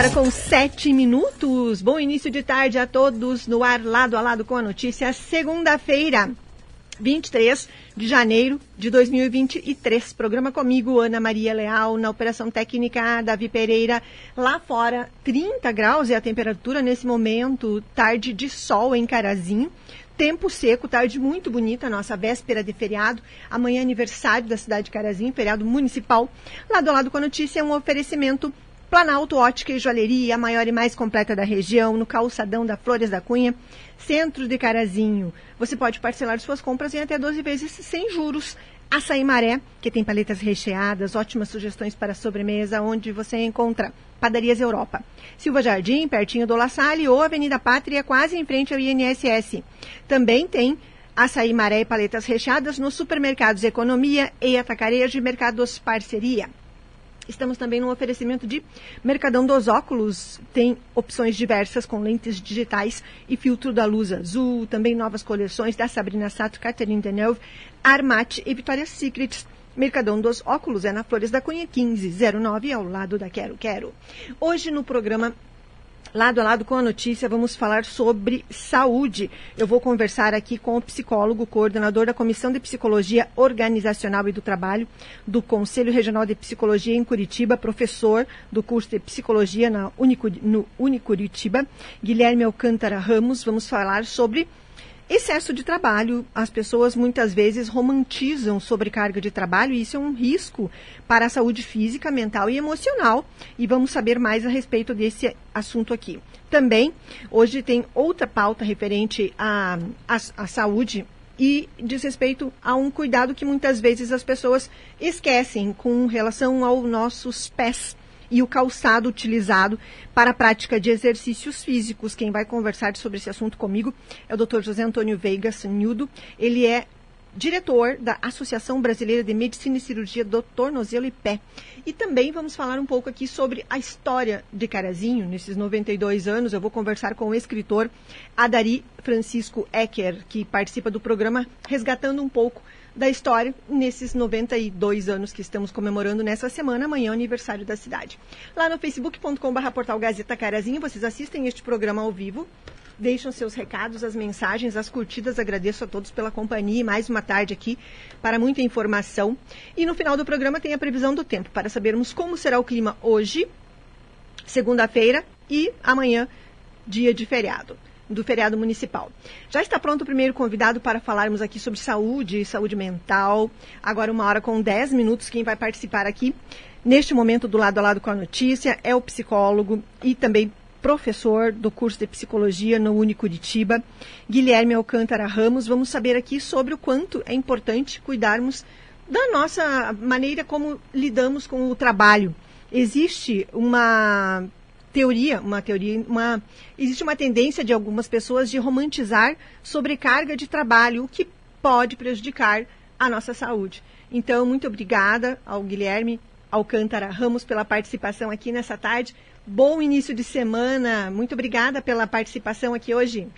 Hora com sete minutos. Bom início de tarde a todos no ar, lado a lado com a notícia. Segunda-feira, 23 de janeiro de 2023. Programa comigo, Ana Maria Leal, na Operação Técnica, Davi Pereira. Lá fora, 30 graus é a temperatura nesse momento, tarde de sol em Carazinho. Tempo seco, tarde muito bonita, nossa véspera de feriado. Amanhã, aniversário da cidade de Carazinho, feriado municipal. Lado a lado com a notícia, um oferecimento Planalto Ótica e Joalheria, a maior e mais completa da região, no calçadão da Flores da Cunha, centro de Carazinho. Você pode parcelar suas compras em até 12 vezes sem juros. Açaí Maré, que tem paletas recheadas, ótimas sugestões para sobremesa, onde você encontra Padarias Europa. Silva Jardim, pertinho do La Salle, ou Avenida Pátria, quase em frente ao INSS. Também tem açaí maré e paletas recheadas nos supermercados Economia e Atacarejo e Mercados Parceria. Estamos também no oferecimento de Mercadão dos Óculos. Tem opções diversas com lentes digitais e filtro da luz azul. Também novas coleções da Sabrina Sato, Catherine Deneuve, Armate e Victoria's Secret. Mercadão dos Óculos é na Flores da Cunha 1509, ao lado da Quero Quero. Hoje no programa Lado a lado com a notícia, vamos falar sobre saúde. Eu vou conversar aqui com o psicólogo, coordenador da Comissão de Psicologia Organizacional e do Trabalho do Conselho Regional de Psicologia em Curitiba, professor do curso de Psicologia na Unicuritiba, Guilherme Alcântara Ramos. Vamos falar sobre Excesso de trabalho. As pessoas muitas vezes romantizam sobrecarga de trabalho e isso é um risco para a saúde física, mental e emocional. E vamos saber mais a respeito desse assunto aqui. Também, hoje tem outra pauta referente à, à, saúde e diz respeito a um cuidado que muitas vezes as pessoas esquecem com relação aos nossos pés e o calçado utilizado para a prática de exercícios físicos. Quem vai conversar sobre esse assunto comigo é o Dr. José Antônio Veiga Sanhudo. Ele é diretor da Associação Brasileira de Medicina e Cirurgia do Tornozelo e Pé. E também vamos falar um pouco aqui sobre a história de Carazinho, nesses 92 anos. Eu vou conversar com o escritor Adari Francisco Ecker, que participa do programa Resgatando um pouco da história nesses 92 anos que estamos comemorando nessa semana, amanhã, aniversário da cidade. Lá no facebook.com.br portal Gazeta Carazinho, vocês assistem este programa ao vivo, deixam seus recados, as mensagens, as curtidas. Agradeço a todos pela companhia e mais uma tarde aqui para muita informação. E no final do programa tem a previsão do tempo para sabermos como será o clima hoje, segunda-feira e amanhã, dia de feriado do feriado municipal. Já está pronto o primeiro convidado para falarmos aqui sobre saúde, saúde mental. Agora, uma hora com 10 minutos, quem vai participar aqui, neste momento, do lado a lado com a notícia, é o psicólogo e também professor do curso de psicologia no Unicuritiba, Guilherme Alcântara Ramos. Vamos saber aqui sobre o quanto é importante cuidarmos da nossa maneira como lidamos com o trabalho. Existe uma teoria, uma teoria, uma existe uma tendência de algumas pessoas de romantizar sobrecarga de trabalho, o que pode prejudicar a nossa saúde. Então, muito obrigada ao Guilherme Alcântara Ramos pela participação aqui nessa tarde. Bom início de semana. Muito obrigada pela participação aqui hoje.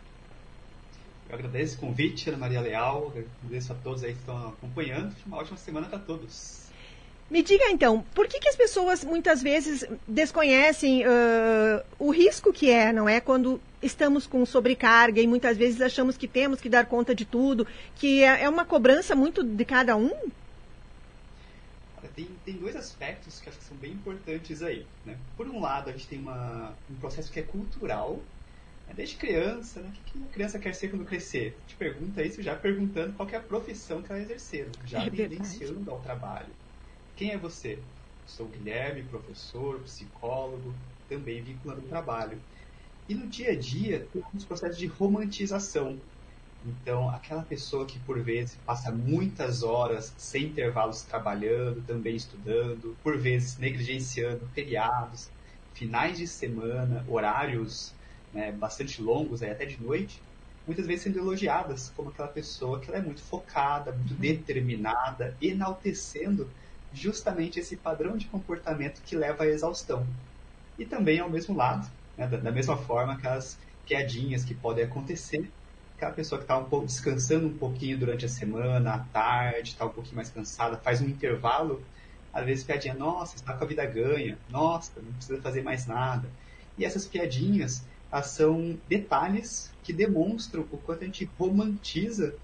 Eu agradeço o convite, Ana Maria Leal. Agradeço a todos aí que estão acompanhando. Uma ótima semana para todos. Me diga então, por que, que as pessoas muitas vezes desconhecem uh, o risco que é, não é? Quando estamos com sobrecarga e muitas vezes achamos que temos que dar conta de tudo, que é, é uma cobrança muito de cada um? Tem, tem dois aspectos que acho que são bem importantes aí. Né? Por um lado, a gente tem uma, um processo que é cultural, né? desde criança, né? o que a criança quer ser quando crescer? Te pergunta isso já perguntando qual é a profissão que ela exercer, já é tendenciando ao trabalho. Quem é você? Sou Guilherme, professor, psicólogo, também vinculado ao trabalho. E no dia a dia, temos processos de romantização. Então, aquela pessoa que por vezes passa muitas horas sem intervalos trabalhando, também estudando, por vezes negligenciando feriados, finais de semana, horários né, bastante longos, até de noite, muitas vezes sendo elogiadas como aquela pessoa que ela é muito focada, muito uhum. determinada, enaltecendo justamente esse padrão de comportamento que leva à exaustão. E também ao mesmo lado, né, da, da, mesma forma, aquelas quedinhas que podem acontecer, aquela pessoa que está um pouco descansando um pouquinho durante a semana, à tarde, está um pouquinho mais cansada, faz um intervalo, Às vezes piadinha, nossa, está com a vida ganha, nossa, não precisa fazer mais nada. E essas piadinhas, são detalhes que demonstram o quanto a gente romantiza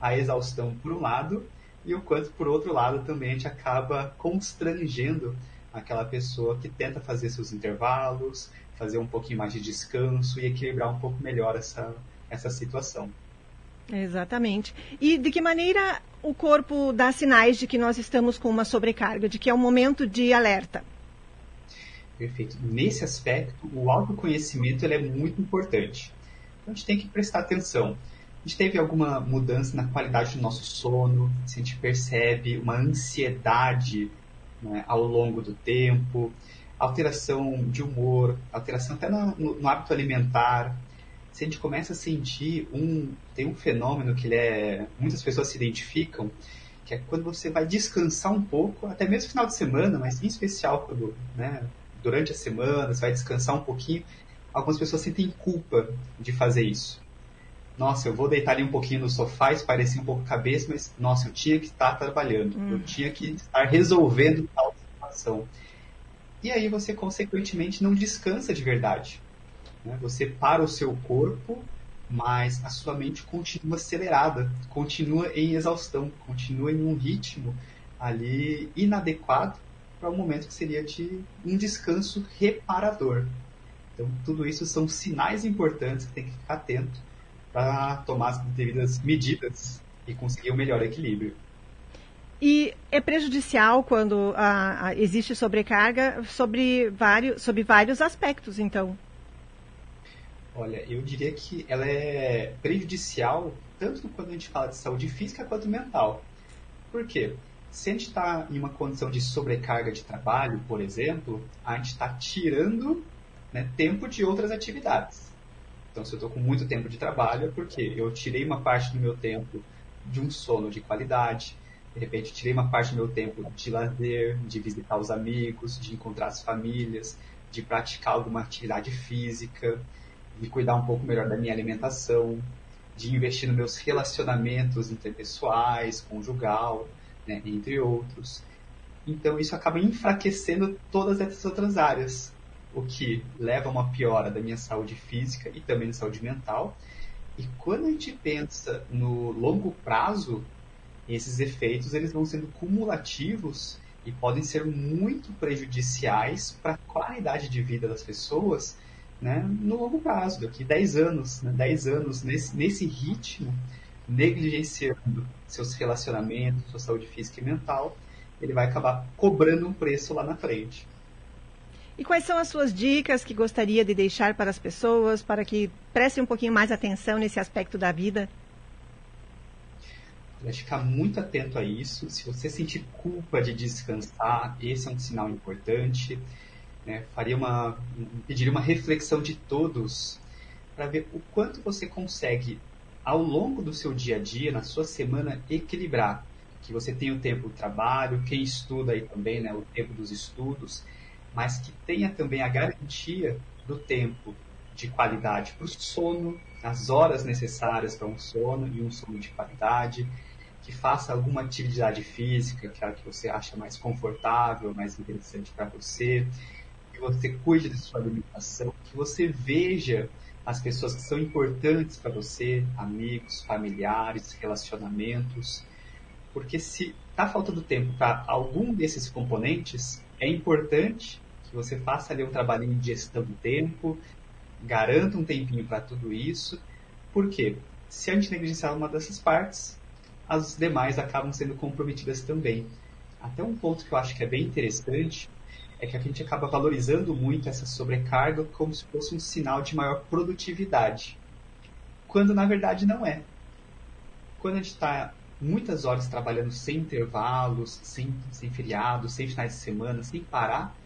a exaustão por um lado e o quanto por outro lado também a gente acaba constrangendo aquela pessoa que tenta fazer seus intervalos, fazer um pouquinho mais de descanso e equilibrar um pouco melhor essa, essa situação. Exatamente. E de que maneira o corpo dá sinais de que nós estamos com uma sobrecarga, de que é um momento de alerta? Perfeito. Nesse aspecto, o autoconhecimento ele é muito importante. Então, a gente tem que prestar atenção. Gente teve alguma mudança na qualidade do nosso sono, se a gente percebe uma ansiedade né, ao longo do tempo, alteração de humor, alteração até no, no, no hábito alimentar, se a gente começa a sentir um tem um fenômeno que ele é muitas pessoas se identificam que é quando você vai descansar um pouco até mesmo final de semana mas em especial quando né, durante a semana você vai descansar um pouquinho algumas pessoas sentem culpa de fazer isso nossa eu vou deitar ali um pouquinho no sofá esparecer um pouco a cabeça mas nossa eu tinha que estar trabalhando hum. eu tinha que estar resolvendo tal situação e aí você consequentemente não descansa de verdade né? Você para o seu corpo, mas a sua mente continua acelerada, continua em exaustão, continua em um ritmo ali inadequado para o um momento que seria de um descanso reparador. Então, tudo isso são sinais importantes que tem que ficar atento para tomar as devidas medidas e conseguir o um melhor equilíbrio. E é prejudicial quando ah, ah, existe sobrecarga sobre vários, sobre vários aspectos, então. Olha, eu diria que ela é prejudicial tanto quando a gente fala de saúde física quanto mental. Por quê? Se a gente está em uma condição de sobrecarga de trabalho, por exemplo, a gente está tirando né, tempo de outras atividades. Então, se eu estou com muito tempo de trabalho, é porque eu tirei uma parte do meu tempo de um sono de qualidade, de repente tirei uma parte do meu tempo de lazer, de visitar os amigos, de encontrar as famílias, de praticar alguma atividade física de cuidar um pouco melhor da minha alimentação, de investir nos meus relacionamentos interpessoais, conjugal, né, entre outros. Então isso acaba enfraquecendo todas essas outras áreas, o que leva a uma piora da minha saúde física e também da saúde mental. E quando a gente pensa no longo prazo, esses efeitos eles vão sendo cumulativos e podem ser muito prejudiciais para a qualidade de vida das pessoas né, no longo prazo, daqui 10 anos, né, 10 anos nesse, nesse ritmo, negligenciando seus relacionamentos, sua saúde física e mental, ele vai acabar cobrando um preço lá na frente. E quais são as suas dicas que gostaria de deixar para as pessoas, para que prestem um pouquinho mais atenção nesse aspecto da vida? Vai ficar muito atento a isso. Se você sentir culpa de descansar, esse é um sinal importante né, faria uma, pediria uma reflexão de todos para ver o quanto você consegue, ao longo do seu dia a dia, na sua semana, equilibrar. Que você tem o tempo do trabalho, quem estuda aí também, né, o tempo dos estudos, mas que tenha também a garantia do tempo de qualidade para o sono, as horas necessárias para um sono e um sono de qualidade, que faça alguma atividade física, que é que você acha mais confortável, mais interessante para você, que você cuide da sua alimentação, que você veja as pessoas que são importantes para você, amigos, familiares, relacionamentos. Porque se está faltando tempo para algum desses componentes, é importante que você faça ali um trabalhinho de gestão do tempo, garanta um tempinho para tudo isso. Por quê? Se a gente negligenciar uma dessas partes, as demais acabam sendo comprometidas também. Até um ponto que eu acho que é bem interessante é que a gente acaba valorizando muito essa sobrecarga como se fosse um sinal de maior produtividade, quando na verdade não é. Quando a gente está muitas horas trabalhando sem intervalos, sem, sem feriados, sem finais de semana, sem parar,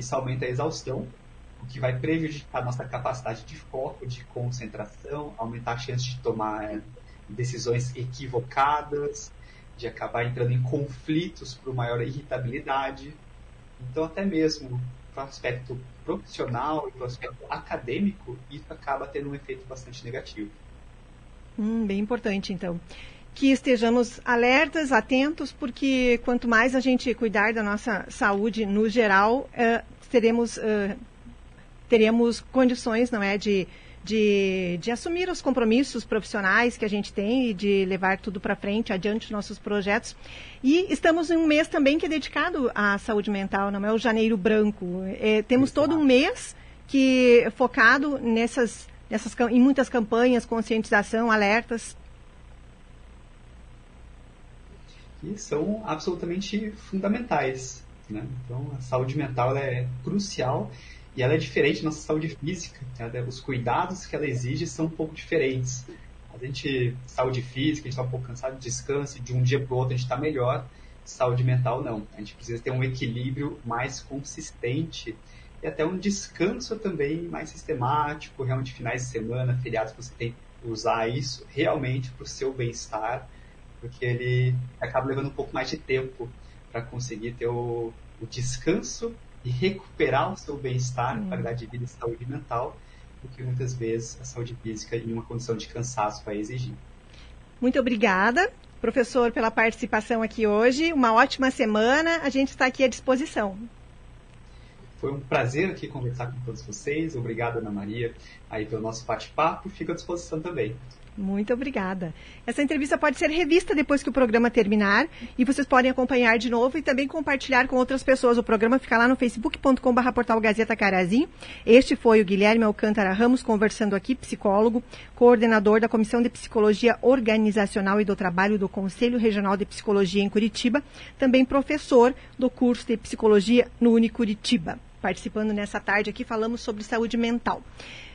isso aumenta a exaustão, o que vai prejudicar a nossa capacidade de foco, de concentração, aumentar a chance de tomar decisões equivocadas, de acabar entrando em conflitos por maior irritabilidade, então, até mesmo para o aspecto profissional e para o aspecto acadêmico, isso acaba tendo um efeito bastante negativo. Hum, bem importante, então. Que estejamos alertas, atentos, porque quanto mais a gente cuidar da nossa saúde no geral, uh, teremos, uh, teremos condições, não é, de, de, de, assumir os compromissos profissionais que a gente tem e de levar tudo para frente, adiante nossos projetos. E estamos em um mês também que é dedicado à saúde mental, não é o janeiro branco. É, temos todo um mês que focado nessas, nessas em muitas campanhas, conscientização, alertas que são absolutamente fundamentais. Né? Então, a saúde mental é crucial e ela é diferente da nossa saúde física. Né? Os cuidados que ela exige são um pouco diferentes. A gente, saúde física, a gente está um pouco cansado, descanso, de um dia para o outro a gente está melhor. Saúde mental, não. A gente precisa ter um equilíbrio mais consistente e até um descanso também mais sistemático, realmente finais de semana, feriados, você tem que usar isso realmente para o seu bem-estar porque ele acaba levando um pouco mais de tempo para conseguir ter o, o, descanso e recuperar o seu bem-estar, uhum. qualidade de vida e saúde mental, do que muitas vezes a saúde física em uma condição de cansaço vai exigir. Muito obrigada, professor, pela participação aqui hoje. Uma ótima semana. A gente está aqui à disposição. Foi um prazer aqui conversar com todos vocês. Obrigado, Ana Maria, aí pelo nosso bate-papo. Fico à disposição também. Muito obrigada. Essa entrevista pode ser revista depois que o programa terminar e vocês podem acompanhar de novo e também compartilhar com outras pessoas. O programa fica lá no facebook.com.br portal Gazeta Carazim. Este foi o Guilherme Alcântara Ramos conversando aqui, psicólogo, coordenador da Comissão de Psicologia Organizacional e do Trabalho do Conselho Regional de Psicologia em Curitiba, também professor do curso de Psicologia no Unicuritiba. Participando nessa tarde aqui, falamos sobre saúde mental.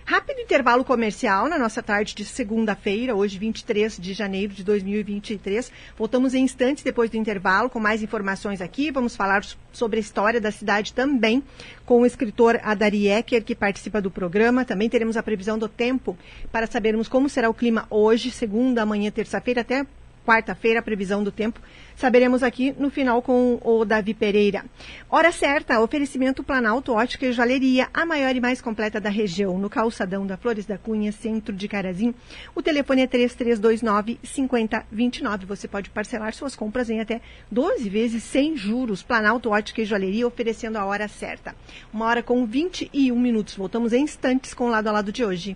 Rápido intervalo comercial na nossa tarde de segunda-feira, hoje 23 de janeiro de 2023. Voltamos em instantes depois do intervalo com mais informações aqui. Vamos falar sobre a história da cidade também com o escritor Adari Ecker, que participa do programa. Também teremos a previsão do tempo para sabermos como será o clima hoje, segunda, amanhã, terça-feira, até quarta-feira, a previsão do tempo. Saberemos aqui no final com o Davi Pereira. Hora certa, oferecimento Planalto Ótica e Joalheria, a maior e mais completa da região, no calçadão da Flores da Cunha, centro de Carazim. O telefone é 3329 5029. Você pode parcelar suas compras em até 12 vezes sem juros. Planalto Ótica e Joalheria oferecendo a hora certa. Uma hora com 21 minutos. Voltamos em instantes com o lado a lado de hoje.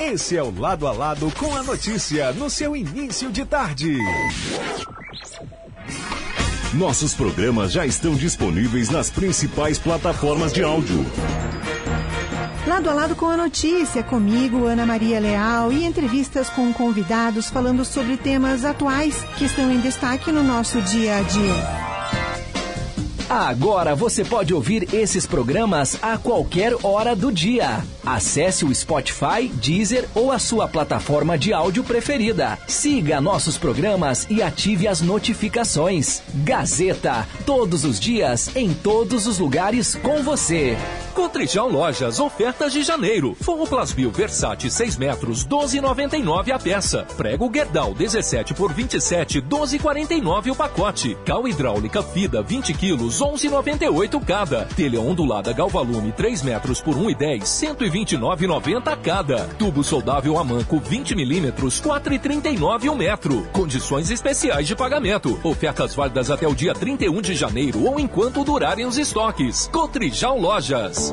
Esse é o Lado a Lado com a notícia no seu início de tarde. Nossos programas já estão disponíveis nas principais plataformas de áudio. Lado a lado com a notícia, comigo, Ana Maria Leal, e entrevistas com convidados falando sobre temas atuais que estão em destaque no nosso dia a dia. Agora você pode ouvir esses programas a qualquer hora do dia. Acesse o Spotify, Deezer ou a sua plataforma de áudio preferida. Siga nossos programas e ative as notificações. Gazeta, todos os dias, em todos os lugares com você. Cotrijal Lojas, ofertas de janeiro. Forro Plasbil Versace 6 metros, 12,99 a peça. Prego Gerdau 17 por 27, 12,49 o pacote. Cal hidráulica Fida 20 quilos, 11,98 cada. Telha ondulada Galvalume 3 metros por 1,10, 129,90 cada. Tubo soldável Amanco 20 milímetros, 4,39 o metro. Condições especiais de pagamento. Ofertas válidas até o dia 31 de janeiro ou enquanto durarem os estoques. Cotrijal Lojas.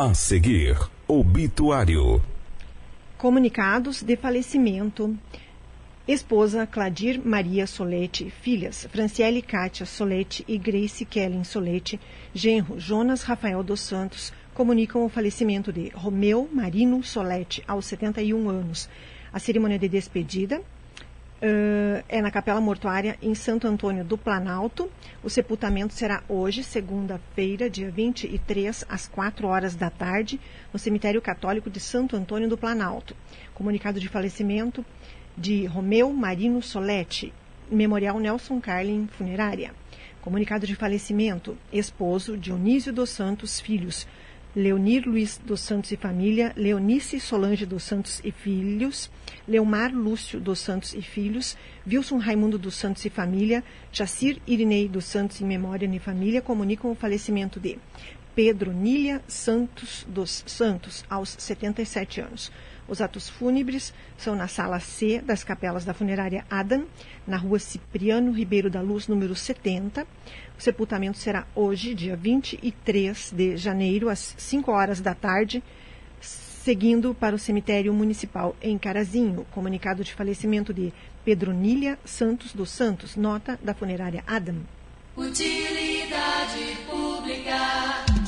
A seguir, obituário. Comunicados de falecimento. Esposa Cladir Maria Solete, filhas Franciele Kátia Solete e Grace Kellen Solete, genro Jonas Rafael dos Santos, comunicam o falecimento de Romeu Marino Solete, aos 71 anos. A cerimônia de despedida Uh, é na Capela Mortuária em Santo Antônio do Planalto. O sepultamento será hoje, segunda-feira, dia 23, às 4 horas da tarde, no Cemitério Católico de Santo Antônio do Planalto. Comunicado de falecimento de Romeu Marino Soletti, Memorial Nelson Carlin Funerária. Comunicado de falecimento, esposo Dionísio dos Santos Filhos, Leonir Luiz dos Santos e família, Leonice Solange dos Santos e filhos, Leomar Lúcio dos Santos e filhos, Wilson Raimundo dos Santos e família, Jacir Irinei dos Santos em memória e família comunicam o falecimento de Pedro Nília Santos dos Santos, aos 77 anos. Os atos fúnebres são na sala C das capelas da funerária Adam, na rua Cipriano Ribeiro da Luz, número 70. O sepultamento será hoje, dia 23 de janeiro, às 5 horas da tarde, seguindo para o cemitério municipal em Carazinho. Comunicado de falecimento de Pedro Nília Santos dos Santos, nota da funerária Adam. Utilidade pública.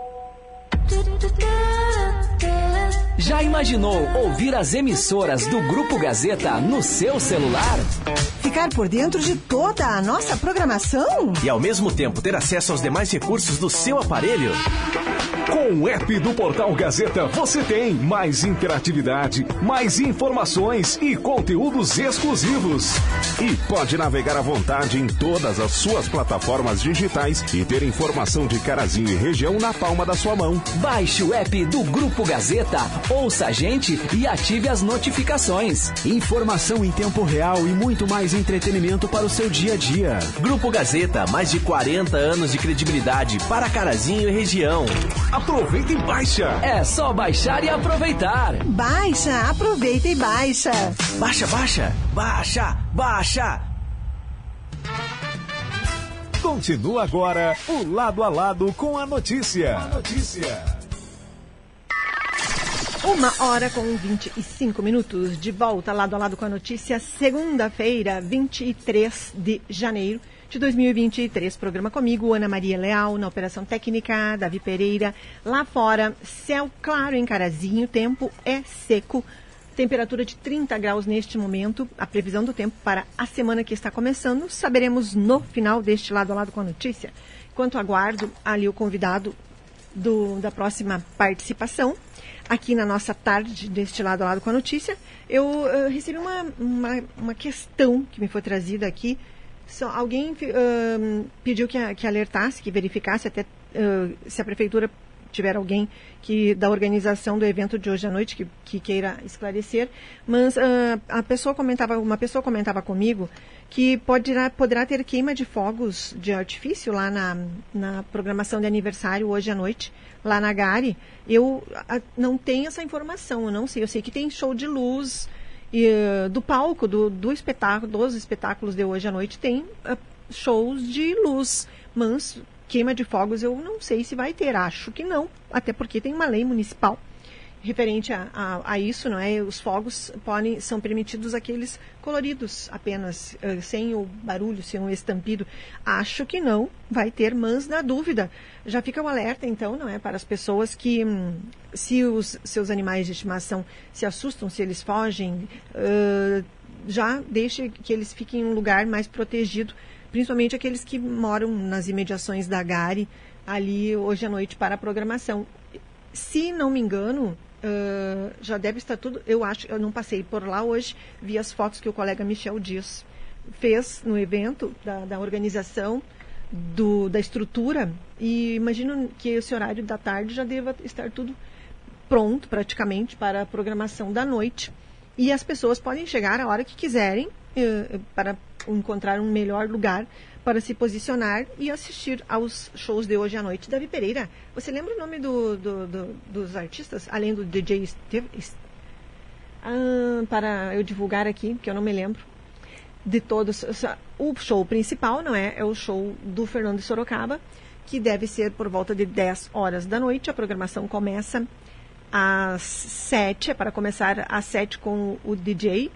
Já imaginou ouvir as emissoras do Grupo Gazeta no seu celular? Ficar por dentro de toda a nossa programação? E ao mesmo tempo ter acesso aos demais recursos do seu aparelho? Com o app do Portal Gazeta você tem mais interatividade, mais informações e conteúdos exclusivos. E pode navegar à vontade em todas as suas plataformas digitais e ter informação de Carazinho e região na palma da sua mão. Baixe o app do Grupo Gazeta, ouça a gente e ative as notificações. Informação em tempo real e muito mais entretenimento para o seu dia a dia. Grupo Gazeta, mais de 40 anos de credibilidade para Carazinho e região. Aproveita e baixa. É só baixar e aproveitar. Baixa, aproveita e baixa. Baixa, baixa, baixa, baixa. Continua agora o lado a lado com a notícia. A notícia. Uma hora com 25 minutos. De volta lado a lado com a notícia. Segunda-feira, 23 de janeiro de 2023. Programa comigo, Ana Maria Leal, na Operação Técnica, Davi Pereira. Lá fora, céu claro em Carazinho, tempo é seco. Temperatura de 30 graus neste momento. A previsão do tempo para a semana que está começando, saberemos no final deste lado a lado com a notícia. Enquanto aguardo ali o convidado do, da próxima participação, aqui na nossa tarde, deste lado a lado com a notícia, eu, eu recebi uma, uma, uma questão que me foi trazida aqui alguém uh, pediu que, que, alertasse, que verificasse até uh, se a prefeitura tiver alguém que da organização do evento de hoje à noite que, que queira esclarecer, mas uh, a pessoa comentava, uma pessoa comentava comigo que poderá, poderá ter queima de fogos de artifício lá na, na programação de aniversário hoje à noite, lá na Gare. Eu a, não tenho essa informação, eu não sei. Eu sei que tem show de luz, e, do palco, do, do espetáculo, dos espetáculos de hoje à noite, tem uh, shows de luz. Mas queima de fogos eu não sei se vai ter, acho que não, até porque tem uma lei municipal referente a, a, a, isso, não é? Os fogos podem, são permitidos aqueles coloridos apenas, uh, sem o barulho, sem o estampido. Acho que não vai ter, mas na dúvida, já fica o alerta então, não é? Para as pessoas que, hum, se os seus animais de estimação se assustam, se eles fogem, uh, já deixe que eles fiquem em um lugar mais protegido, principalmente aqueles que moram nas imediações da Gare, ali hoje à noite para a programação. Se não me engano, Uh, já deve estar tudo. Eu acho, eu não passei por lá hoje, vi as fotos que o colega Michel Dias fez no evento da, da organização do, da estrutura e imagino que esse horário da tarde já deva estar tudo pronto praticamente para a programação da noite e as pessoas podem chegar a hora que quiserem uh, para encontrar um melhor lugar para se posicionar e assistir aos shows de hoje à noite. Davi Pereira, você lembra o nome do, do, do, dos artistas, além do DJ Steve? Ah, para eu divulgar aqui, que eu não me lembro. de todos. O show principal, não é? É o show do Fernando Sorocaba, que deve ser por volta de 10 horas da noite. A programação começa às 7, é para começar às 7 com o DJ.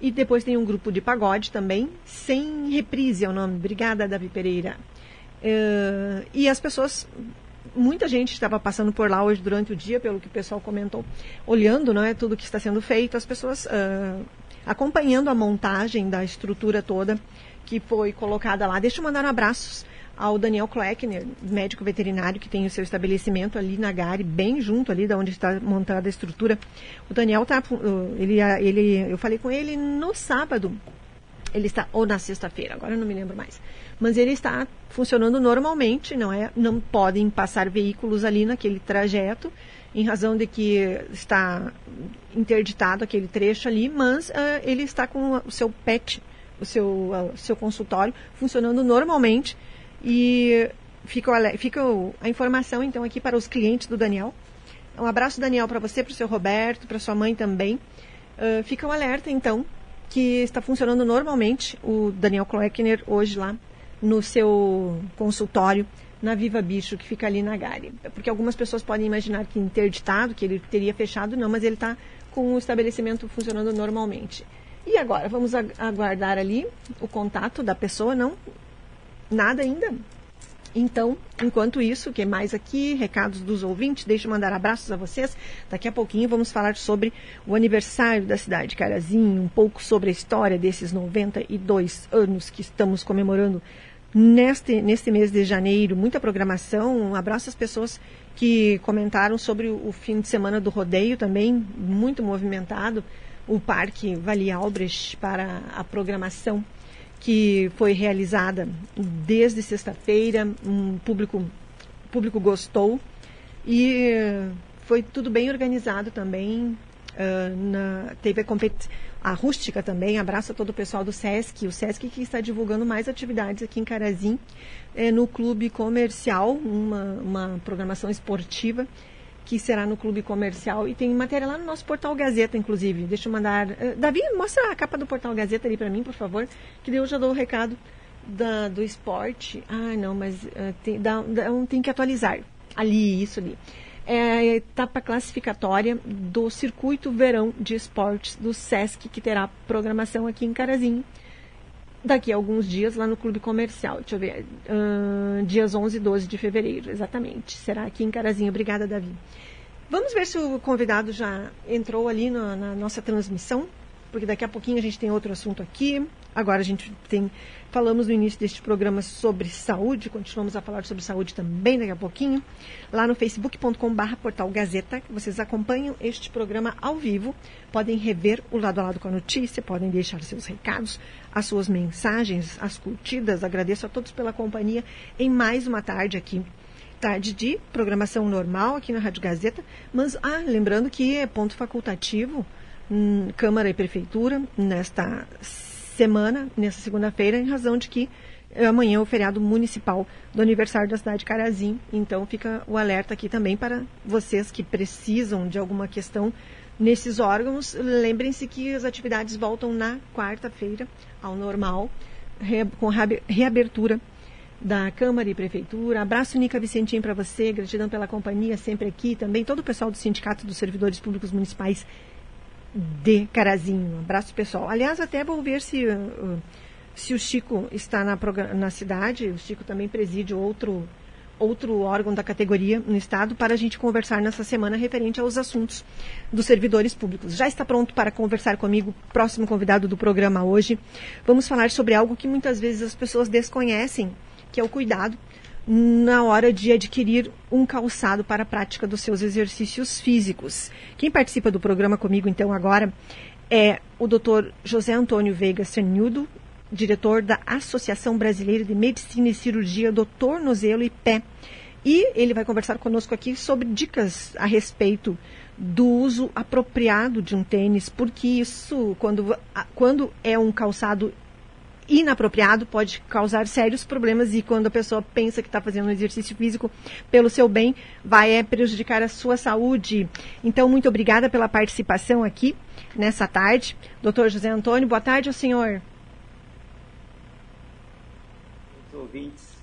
E depois tem um grupo de pagode também, sem reprise é o nome. Obrigada, Davi Pereira. Uh, e as pessoas muita gente estava passando por lá hoje durante o dia, pelo que o pessoal comentou, olhando não é, tudo que está sendo feito, as pessoas uh, acompanhando a montagem da estrutura toda que foi colocada lá. Deixa eu mandar um abraços ao Daniel Kleckner, médico veterinário que tem o seu estabelecimento ali na Gare, bem junto ali da onde está montada a estrutura. O Daniel tá, ele, ele, eu falei com ele no sábado, ele está ou na sexta-feira, agora eu não me lembro mais mas ele está funcionando normalmente, não é? Não podem passar veículos ali naquele trajeto, em razão de que está interditado aquele trecho ali, mas uh, ele está com o seu PET, o seu, uh, seu consultório, funcionando normalmente e fica, fica a informação então aqui para os clientes do Daniel. Um abraço, Daniel, para você, para o seu Roberto, para sua mãe também. Uh, fica um alerta, então, que está funcionando normalmente o Daniel Kloeckner hoje lá no seu consultório na Viva Bicho, que fica ali na Gare. Porque algumas pessoas podem imaginar que interditado, que ele teria fechado, não, mas ele está com o estabelecimento funcionando normalmente. E agora, vamos aguardar ali o contato da pessoa, não? Nada ainda? Então, enquanto isso, que mais aqui, recados dos ouvintes, deixa eu mandar abraços a vocês. Daqui a pouquinho vamos falar sobre o aniversário da cidade de Carazinho, um pouco sobre a história desses 92 anos que estamos comemorando neste, neste mês de janeiro, muita programação. Um abraço às pessoas que comentaram sobre o, o fim de semana do rodeio também, muito movimentado. O Parque Vale Albrecht para a programação que foi realizada desde sexta-feira. Um público, o público gostou e foi tudo bem organizado também. Uh, na, teve a a Rústica também, abraço a todo o pessoal do SESC, o SESC que está divulgando mais atividades aqui em Carazim, é, no Clube Comercial, uma, uma programação esportiva que será no Clube Comercial e tem matéria lá no nosso Portal Gazeta, inclusive. Deixa eu mandar... Uh, Davi, mostra a capa do Portal Gazeta ali para mim, por favor, que eu já dou o recado da, do esporte. Ah, não, mas uh, tem, dá, dá, tem que atualizar. Ali, isso ali é a etapa classificatória do Circuito Verão de Esportes do SESC, que terá programação aqui em Carazinho daqui a alguns dias lá no Clube Comercial. Deixa eu ver, uh, dias 11 e 12 de fevereiro, exatamente. Será aqui em Carazinho. Obrigada, Davi. Vamos ver se o convidado já entrou ali na, na nossa transmissão, porque daqui a pouquinho a gente tem outro assunto aqui. Agora a gente tem Falamos no início deste programa sobre saúde, continuamos a falar sobre saúde também daqui a pouquinho. Lá no facebook.com.br portal Gazeta, vocês acompanham este programa ao vivo, podem rever o lado a lado com a notícia, podem deixar seus recados, as suas mensagens, as curtidas. Agradeço a todos pela companhia em mais uma tarde aqui tarde de programação normal aqui na Rádio Gazeta, mas ah, lembrando que é ponto facultativo, hum, Câmara e Prefeitura, nesta semana, nessa segunda-feira, em razão de que amanhã é o feriado municipal do aniversário da cidade de Carazim. Então fica o alerta aqui também para vocês que precisam de alguma questão nesses órgãos. Lembrem-se que as atividades voltam na quarta-feira ao normal, com reabertura da Câmara e Prefeitura. Abraço, Nica Vicentim, para você. Gratidão pela companhia sempre aqui. Também todo o pessoal do Sindicato dos Servidores Públicos Municipais de Carazinho. Abraço pessoal. Aliás, até vou ver se, uh, se o Chico está na, na cidade. O Chico também preside outro, outro órgão da categoria no Estado para a gente conversar nessa semana referente aos assuntos dos servidores públicos. Já está pronto para conversar comigo, próximo convidado do programa hoje. Vamos falar sobre algo que muitas vezes as pessoas desconhecem, que é o cuidado na hora de adquirir um calçado para a prática dos seus exercícios físicos. Quem participa do programa comigo, então, agora é o Dr. José Antônio Veiga Senhudo, diretor da Associação Brasileira de Medicina e Cirurgia do Tornozelo e Pé. E ele vai conversar conosco aqui sobre dicas a respeito do uso apropriado de um tênis, porque isso, quando, quando é um calçado inapropriado pode causar sérios problemas e quando a pessoa pensa que está fazendo um exercício físico pelo seu bem, vai é, prejudicar a sua saúde. Então, muito obrigada pela participação aqui nessa tarde. Doutor José Antônio, boa tarde ao senhor. Ouvintes.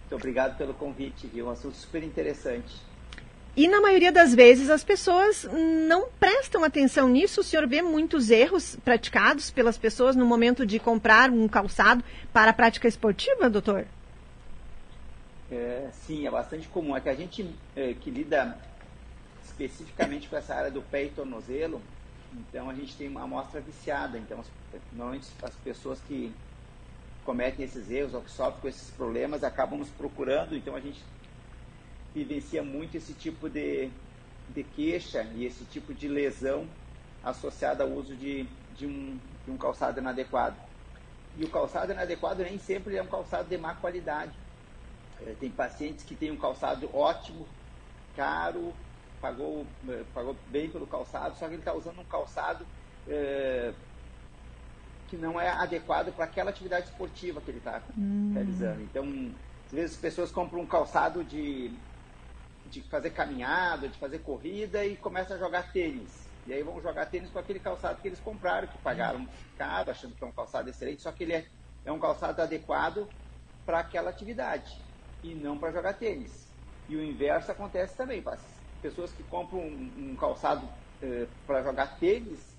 Muito obrigado pelo convite, viu? Um assunto super interessante. E na maioria das vezes as pessoas não prestam atenção nisso. O senhor vê muitos erros praticados pelas pessoas no momento de comprar um calçado para a prática esportiva, doutor? É, sim, é bastante comum. É que a gente é, que lida especificamente com essa área do pé e tornozelo, então a gente tem uma amostra viciada. Então, normalmente as pessoas que cometem esses erros ou que sofrem com esses problemas acabam nos procurando. Então a gente vivencia muito esse tipo de, de queixa e esse tipo de lesão associada ao uso de, de, um, de um calçado inadequado. E o calçado inadequado nem sempre é um calçado de má qualidade. É, tem pacientes que têm um calçado ótimo, caro, pagou, é, pagou bem pelo calçado, só que ele está usando um calçado é, que não é adequado para aquela atividade esportiva que ele está hum. realizando. Então, às vezes as pessoas compram um calçado de de fazer caminhada, de fazer corrida e começam a jogar tênis. E aí vão jogar tênis com aquele calçado que eles compraram, que pagaram caro, achando que é um calçado excelente, só que ele é, é um calçado adequado para aquela atividade e não para jogar tênis. E o inverso acontece também. As pessoas que compram um, um calçado eh, para jogar tênis,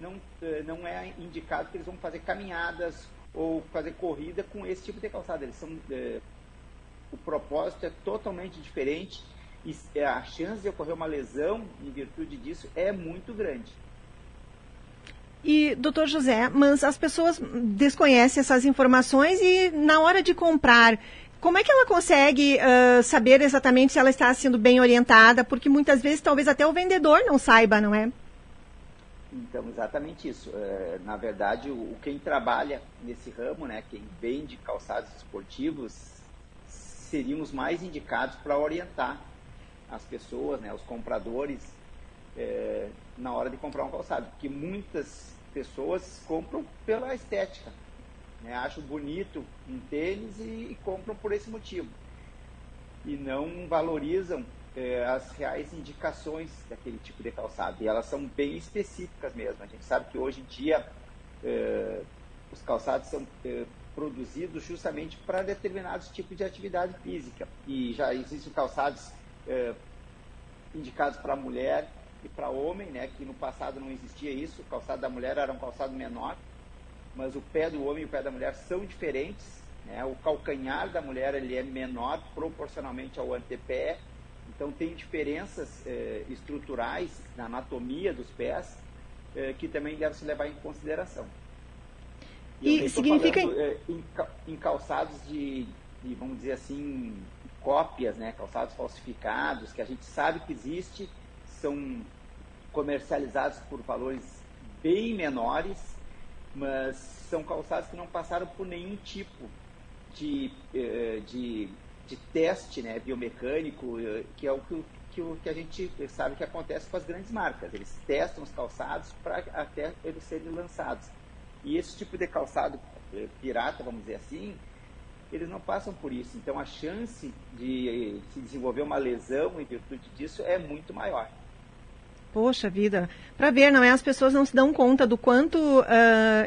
não, eh, não é indicado que eles vão fazer caminhadas ou fazer corrida com esse tipo de calçado. Eles são, eh, o propósito é totalmente diferente e a chance de ocorrer uma lesão em virtude disso é muito grande. E, doutor José, mas as pessoas desconhecem essas informações e na hora de comprar, como é que ela consegue uh, saber exatamente se ela está sendo bem orientada? Porque muitas vezes talvez até o vendedor não saiba, não é? Então, exatamente isso. É, na verdade, o, quem trabalha nesse ramo, né, quem vende calçados esportivos, seriam os mais indicados para orientar as pessoas, né, os compradores, é, na hora de comprar um calçado. Porque muitas pessoas compram pela estética. Né, acham bonito um tênis e, e compram por esse motivo. E não valorizam é, as reais indicações daquele tipo de calçado. E elas são bem específicas mesmo. A gente sabe que hoje em dia é, os calçados são é, produzidos justamente para determinados tipos de atividade física. E já existem calçados é, indicados para mulher e para homem, né, que no passado não existia isso, o calçado da mulher era um calçado menor, mas o pé do homem e o pé da mulher são diferentes, né, o calcanhar da mulher ele é menor proporcionalmente ao antepé, então tem diferenças eh, estruturais na anatomia dos pés eh, que também devem se levar em consideração. E, e significa falando, eh, em, em calçados de, de, vamos dizer assim, cópias, né, calçados falsificados, que a gente sabe que existe, são comercializados por valores bem menores, mas são calçados que não passaram por nenhum tipo de, de, de teste né, biomecânico, eh, que é o que, que, que a gente sabe que acontece com as grandes marcas. Eles testam os calçados para até eles serem lançados. E esse tipo de calçado eh, pirata, vamos dizer assim, eles não passam por isso. Então a chance de se desenvolver uma lesão em virtude disso é muito maior. Poxa vida, para ver, não é? As pessoas não se dão conta do quanto uh,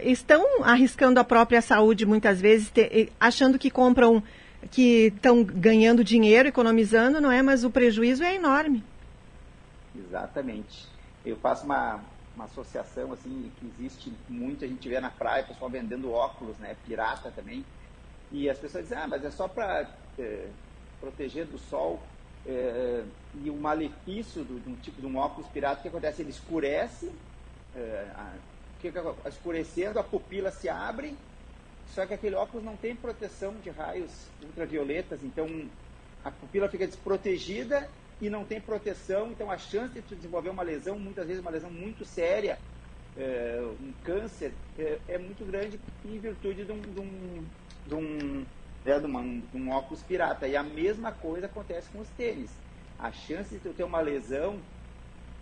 estão arriscando a própria saúde muitas vezes, te, achando que compram, que estão ganhando dinheiro, economizando, não é? Mas o prejuízo é enorme. Exatamente. Eu faço uma, uma associação assim que existe muito, a gente vê na praia, pessoal vendendo óculos, né? Pirata também. E as pessoas dizem, ah, mas é só para é, proteger do sol. É, e o malefício do, de um tipo de um óculos pirata, o que acontece? Ele escurece, é, a, escurecendo, a pupila se abre, só que aquele óculos não tem proteção de raios ultravioletas, então a pupila fica desprotegida e não tem proteção, então a chance de tu desenvolver uma lesão, muitas vezes uma lesão muito séria, é, um câncer, é, é, muito grande em virtude de um, de um, de um, né, de, uma, de um óculos pirata. E a mesma coisa acontece com os tênis. A chance de tu ter uma lesão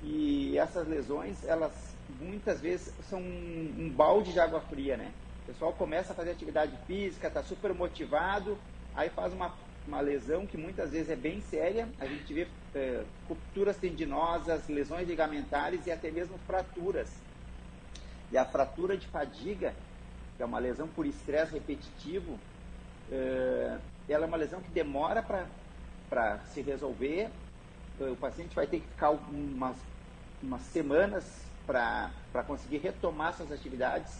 e essas lesões, elas muitas vezes são um, um balde de água fria, né? O pessoal começa a fazer atividade física, está super motivado, aí faz uma, uma lesão que muitas vezes é bem séria. A gente vê é, rupturas tendinosas, lesões ligamentares e até mesmo fraturas. E a fratura de fadiga que é uma lesão por estresse repetitivo, uh, ela é uma lesão que demora para se resolver. O paciente vai ter que ficar umas, umas semanas para conseguir retomar suas atividades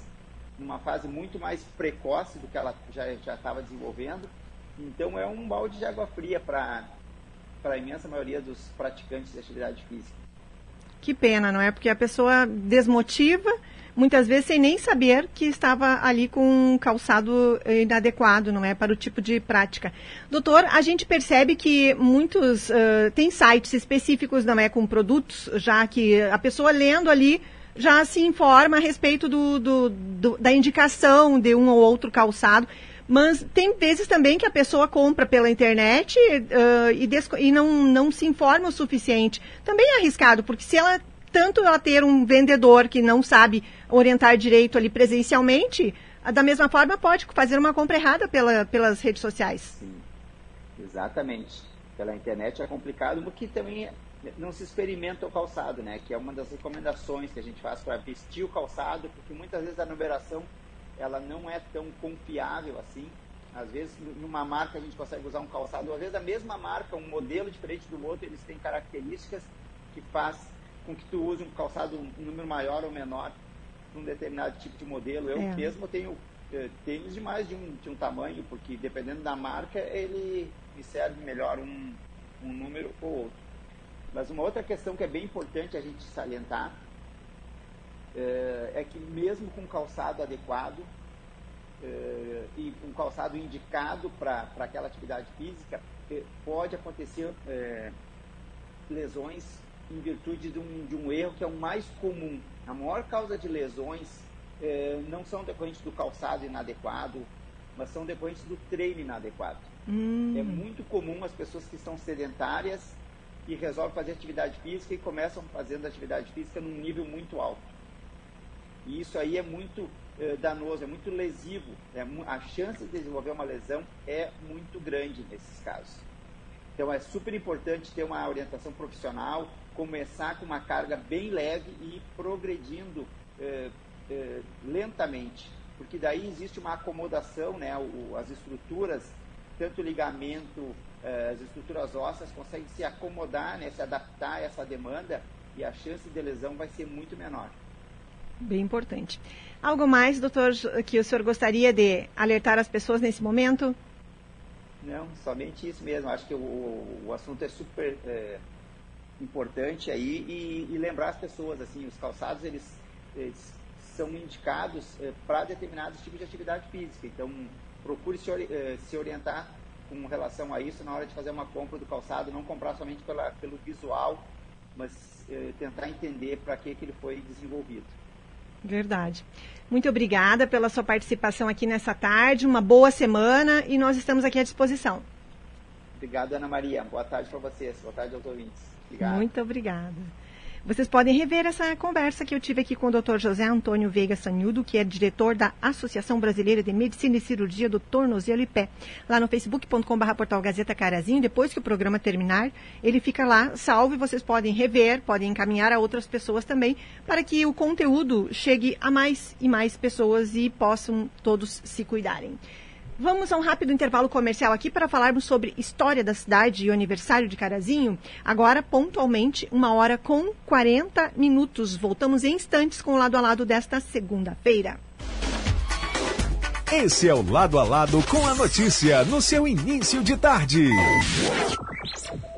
numa fase muito mais precoce do que ela já estava desenvolvendo. Então é um balde de água fria para a imensa maioria dos praticantes de atividade física. Que pena, não é? Porque a pessoa desmotiva, muitas vezes sem nem saber que estava ali com um calçado inadequado, não é? Para o tipo de prática. Doutor, a gente percebe que muitos, uh, tem sites específicos, não é? Com produtos, já que a pessoa lendo ali já se informa a respeito do, do, do, da indicação de um ou outro calçado. Mas tem vezes também que a pessoa compra pela internet uh, e, e não, não se informa o suficiente. Também é arriscado, porque se ela tanto ela ter um vendedor que não sabe orientar direito ali presencialmente, da mesma forma pode fazer uma compra errada pela, pelas redes sociais. Sim, exatamente. Pela internet é complicado, porque também não se experimenta o calçado, né? Que é uma das recomendações que a gente faz para vestir o calçado, porque muitas vezes a numeração ela não é tão confiável assim. Às vezes, numa marca a gente consegue usar um calçado, às vezes a mesma marca, um modelo diferente do outro, eles têm características que faz com que tu use um calçado um número maior ou menor num determinado tipo de modelo. Eu é. mesmo tenho eh, tênis de mais de um, de um tamanho, porque dependendo da marca, ele me serve melhor um, um número ou outro. Mas uma outra questão que é bem importante a gente salientar é, é que mesmo com calçado adequado é, e um calçado indicado para aquela atividade física, é, pode acontecer lesões em virtude de um, de um erro que é o mais comum. A maior causa de lesões não são decorrentes do calçado inadequado, mas são decorrentes do treino inadequado. Hum. É muito comum as pessoas que são sedentárias e resolvem fazer atividade física e começam fazendo atividade física num nível muito alto. E isso aí é muito eh, danoso, é muito lesivo. É, a chance de desenvolver uma lesão é muito grande nesses casos. Então é super importante ter uma orientação profissional, começar com uma carga bem leve e ir progredindo eh, eh, lentamente, porque daí existe uma acomodação, né? O, as estruturas, tanto ligamento, as estruturas ósseas conseguem se acomodar, né? se adaptar a essa demanda e a chance de lesão vai ser muito menor. Bem importante. Algo mais, doutor, que o senhor gostaria de alertar as pessoas nesse momento? Não, somente isso mesmo. Acho que o, o assunto é super é, importante aí e, e, lembrar as pessoas assim, os calçados eles, eles são indicados é, para determinados tipos de atividade física. Então procure se, se, orientar com relação a isso na hora de fazer uma compra do calçado, não comprar somente pela, pelo visual, mas é, tentar entender para que, que ele foi desenvolvido. Verdade. Muito obrigada pela sua participação aqui nessa tarde. Uma boa semana e nós estamos aqui à disposição. Obrigado, Ana Maria. Boa tarde para vocês. Boa tarde aos ouvintes. Obrigado. Muito obrigada. Vocês podem rever essa conversa que eu tive aqui com o Dr. José Antônio Veiga Sanhudo, que é diretor da Associação Brasileira de Medicina e Cirurgia do Tornozelo e Pé, lá no facebook.com.br portal Gazeta Carazinho. Depois que o programa terminar, ele fica lá salvo e vocês podem rever, podem encaminhar a outras pessoas também, para que o conteúdo chegue a mais e mais pessoas e possam todos se cuidarem. Vamos a um rápido intervalo comercial aqui para falarmos sobre história da cidade e o aniversário de Carazinho. Agora, pontualmente, uma hora com 40 minutos. Voltamos em instantes com o lado a lado desta segunda-feira. Esse é o Lado a Lado com a notícia no seu início de tarde.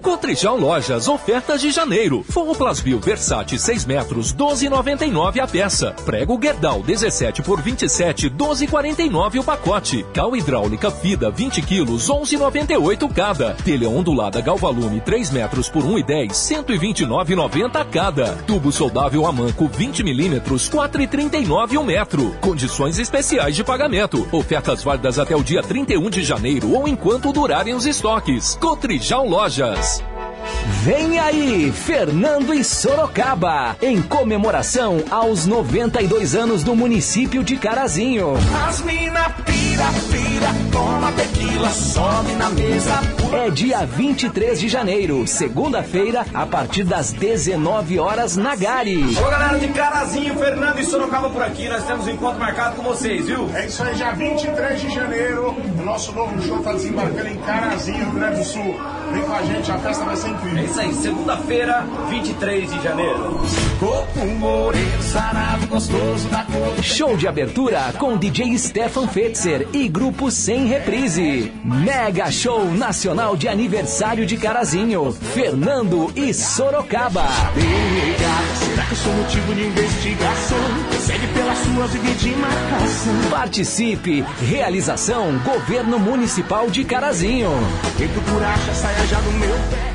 Cotrijal Lojas, ofertas de janeiro. Forro Plasbil Versace 6 metros, 12,99 a peça. Prego Guerdal 17 por 27, 12,49 o pacote. Cal hidráulica Fida 20 quilos, 11,98 cada. Telha ondulada Galvalume 3 metros por 1,10, 129,90 cada. Tubo soldável Amanco 20 milímetros, 4,39 o metro. Condições especiais de pagamento. Ofertas válidas até o dia 31 de janeiro ou enquanto durarem os estoques. Cotrijal Lojas. Vem aí, Fernando e Sorocaba, em comemoração aos 92 anos do município de Carazinho. As mina pira, pira, toma tequila, sobe na mesa. É dia 23 de janeiro, segunda-feira, a partir das 19 horas na Gari. Ô galera de Carazinho, Fernando e Sorocaba por aqui, nós temos um encontro marcado com vocês, viu? É isso aí, dia 23 de janeiro, nosso novo show tá desembarcando em Carazinho, Rio Grande do Sul. Vem com a gente, a festa vai ser incrível. É isso aí, segunda-feira, 23 de janeiro. Corpo moreno, sarado, gostoso da cor. Show de abertura com DJ Stefan Fetzer e grupo Sem Reprise. Mega Show Nacional de Aniversário de Carazinho, Fernando e Sorocaba. Será que eu sou motivo de investigação? Segue pelas suas vidas de marcação. Participe. Realização Governo Municipal de Carazinho. Quem procura acha, já no meu pé.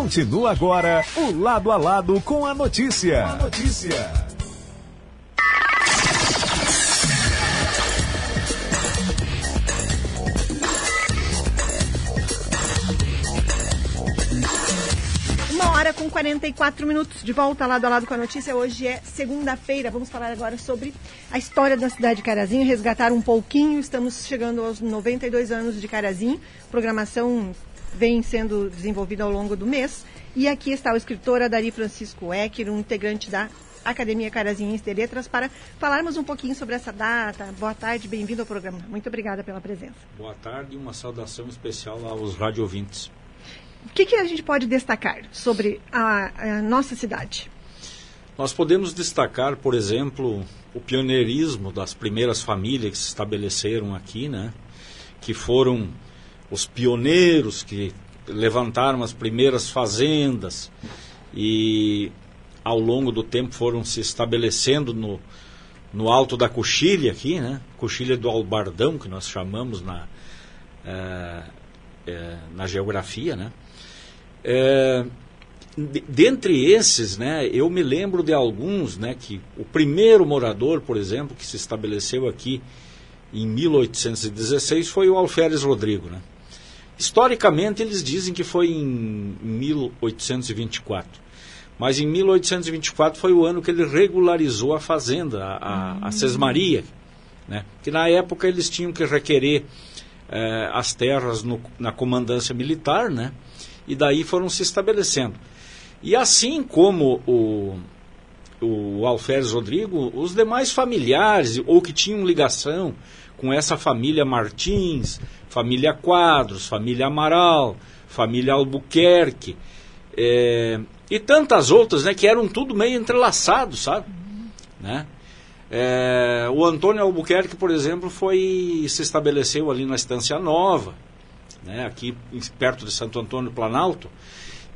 Continua agora o Lado a Lado com a notícia. Notícia. Uma hora com 44 minutos de volta lado a lado com a notícia. Hoje é segunda-feira. Vamos falar agora sobre a história da cidade de Carazinho, resgatar um pouquinho. Estamos chegando aos 92 anos de Carazinho. Programação vem sendo desenvolvida ao longo do mês. E aqui está o escritor Adari Francisco Ecker, um integrante da Academia Carazinhense de Letras, para falarmos um pouquinho sobre essa data. Boa tarde, bem-vindo ao programa. Muito obrigada pela presença. Boa tarde e uma saudação especial aos rádio ouvintes. O que, que a gente pode destacar sobre a, a nossa cidade? Nós podemos destacar, por exemplo, o pioneirismo das primeiras famílias que se estabeleceram aqui, né? que foram os pioneiros que levantaram as primeiras fazendas e ao longo do tempo foram se estabelecendo no, no alto da coxilha aqui, né? Coxilha do Albardão, que nós chamamos na, é, é, na geografia, né? É, de, dentre esses, né, eu me lembro de alguns, né, que o primeiro morador, por exemplo, que se estabeleceu aqui em 1816 foi o Alferes Rodrigo, né? Historicamente, eles dizem que foi em 1824. Mas em 1824 foi o ano que ele regularizou a fazenda, a, a, a Sesmaria. Né? Que na época eles tinham que requerer eh, as terras no, na comandância militar, né? e daí foram se estabelecendo. E assim como o, o Alferes Rodrigo, os demais familiares, ou que tinham ligação com essa família Martins, família Quadros, família Amaral, família Albuquerque, é, e tantas outras, né, que eram tudo meio entrelaçados, sabe? Né? É, o Antônio Albuquerque, por exemplo, foi se estabeleceu ali na Estância Nova, né, aqui perto de Santo Antônio Planalto,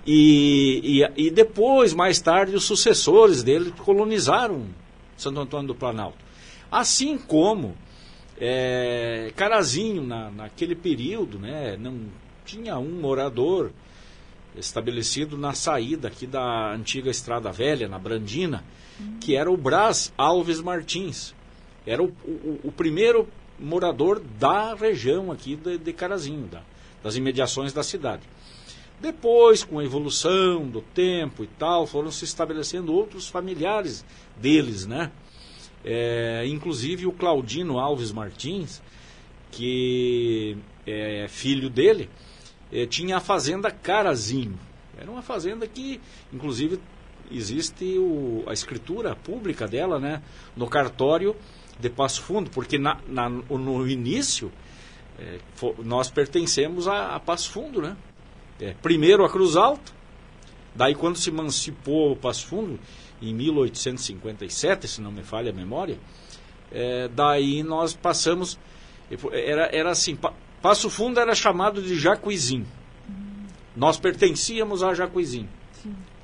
e, e, e depois, mais tarde, os sucessores dele colonizaram Santo Antônio do Planalto. Assim como é, Carazinho, na, naquele período, né, não tinha um morador estabelecido na saída aqui da antiga Estrada Velha, na Brandina, uhum. que era o Brás Alves Martins. Era o, o, o primeiro morador da região aqui de, de Carazinho, da, das imediações da cidade. Depois, com a evolução do tempo e tal, foram se estabelecendo outros familiares deles, né? É, inclusive o Claudino Alves Martins, que é filho dele, é, tinha a fazenda Carazinho. Era uma fazenda que, inclusive, existe o, a escritura pública dela, né, no cartório de Passo Fundo, porque na, na, no início é, for, nós pertencemos a, a, Passo Fundo, né? É, primeiro a Cruz Alta, daí quando se emancipou o Passo Fundo, em 1857, se não me falha a memória, É, daí nós passamos. Era, era assim: Passo Fundo era chamado de Jacuizinho. Nós pertencíamos a Jacuizinho.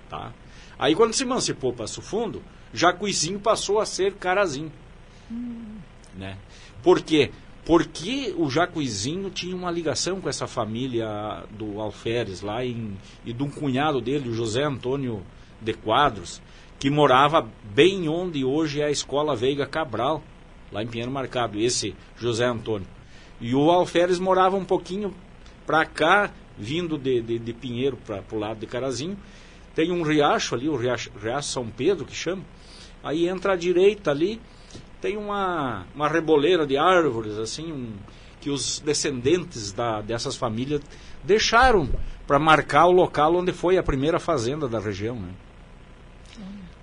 Tá? Aí quando se emancipou Passo Fundo, Jacuizinho passou a ser Carazinho. Hum. Né? Por quê? Porque o Jacuizinho tinha uma ligação com essa família do Alferes lá em, e de um cunhado dele, o José Antônio de Quadros, que morava bem onde hoje é a Escola Veiga Cabral, lá em Pinheiro Marcado, esse José Antônio. E o Alferes morava um pouquinho para cá, vindo de, de, de Pinheiro para o lado de Carazinho. Tem um riacho ali, o riacho, riacho São Pedro, que chama. Aí entra à direita ali, tem uma, uma reboleira de árvores, assim, um, que os descendentes da, dessas famílias deixaram para marcar o local onde foi a primeira fazenda da região. Né?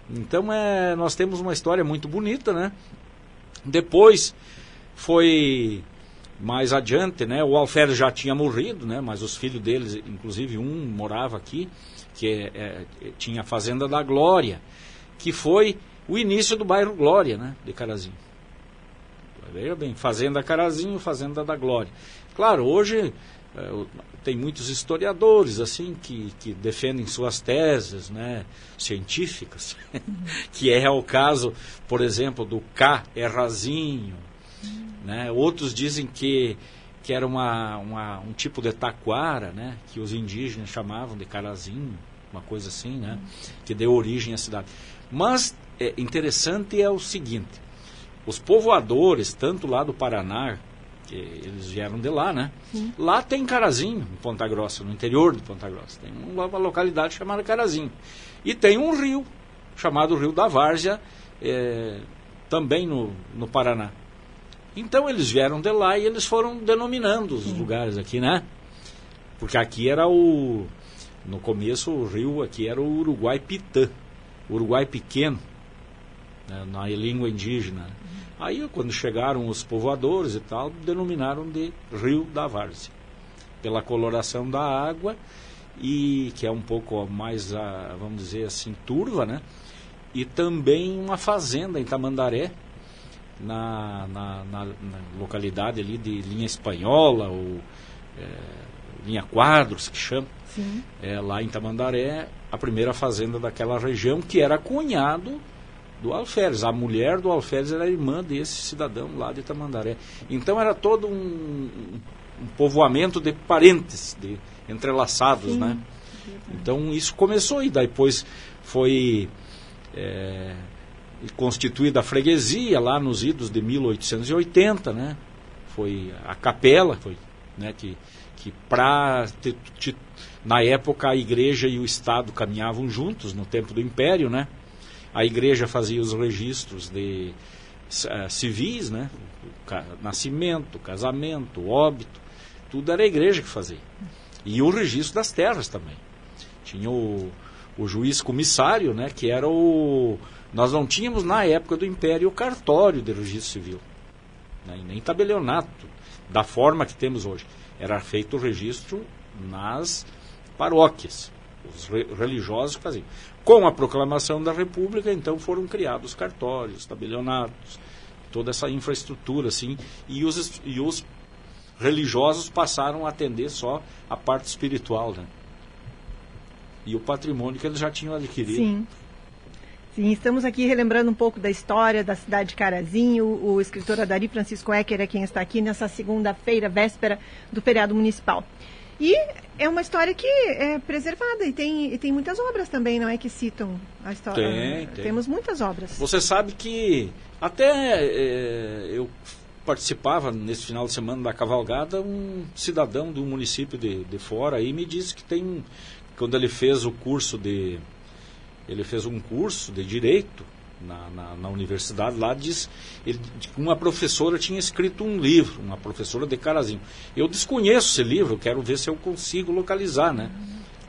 Então é, nós temos uma história muito bonita, né? Depois foi mais adiante, né? O Alferes já tinha morrido, né? Mas os filhos deles, inclusive um morava aqui, que é, é, tinha a Fazenda da Glória, que foi o início do bairro Glória, né? De Carazinho. Veja bem, Fazenda Carazinho, Fazenda da Glória. Claro, hoje é, tem muitos historiadores assim que, que defendem suas teses né, científicas, que é o caso, por exemplo, do K rasinho. Né? Outros dizem que, que era uma, uma, um tipo de taquara, né, que os indígenas chamavam de carazinho, uma coisa assim, né, que deu origem à cidade. Mas é, interessante é o seguinte, os povoadores, tanto lá do Paraná que eles vieram de lá, né? Sim. Lá tem Carazinho, em Ponta Grossa, no interior de Ponta Grossa. Tem uma localidade chamada Carazinho. E tem um rio, chamado Rio da Várzea, é, também no, no Paraná. Então eles vieram de lá e eles foram denominando os Sim. lugares aqui, né? Porque aqui era o. No começo o rio aqui era o Uruguai Pitã, Uruguai Pequeno, né, na língua indígena. Aí, quando chegaram os povoadores e tal, denominaram de Rio da Várzea, pela coloração da água, e que é um pouco mais, ah, vamos dizer assim, turva, né? E também uma fazenda em Tamandaré, na, na, na, na localidade ali de linha espanhola, ou é, linha quadros, que chama, é, lá em Tamandaré, a primeira fazenda daquela região, que era cunhado do Alferes. A mulher do Alferes era irmã desse cidadão lá de Tamandaré. Então era todo um, um povoamento de parentes, de entrelaçados, Sim. né? Então isso começou e depois foi é, constituída a freguesia lá nos idos de 1880, né? Foi a capela, foi, né? Que, que pra, na época a igreja e o Estado caminhavam juntos no tempo do Império, né? A igreja fazia os registros de uh, civis, né? Nascimento, casamento, óbito, tudo era a igreja que fazia. E o registro das terras também. Tinha o, o juiz comissário, né? Que era o. Nós não tínhamos na época do Império o cartório de registro civil, né? nem tabelionato, da forma que temos hoje. Era feito o registro nas paróquias, os religiosos faziam. Com a proclamação da República, então foram criados cartórios, tabelionatos, toda essa infraestrutura, assim, e os, e os religiosos passaram a atender só a parte espiritual, né? E o patrimônio que eles já tinham adquirido. Sim. Sim, estamos aqui relembrando um pouco da história da cidade de Carazinho. O escritor Adari Francisco Ecker é quem está aqui nessa segunda-feira, véspera do feriado municipal. E é uma história que é preservada e tem, e tem muitas obras também, não é? Que citam a história. Tem, tem. Temos muitas obras. Você sabe que até é, eu participava nesse final de semana da cavalgada, um cidadão do município de, de fora aí me disse que tem, quando ele fez o curso de, ele fez um curso de direito na, na, na, universidade lá diz ele, uma professora tinha escrito um livro, uma professora de Carazinho. Eu desconheço esse livro, quero ver se eu consigo localizar, né?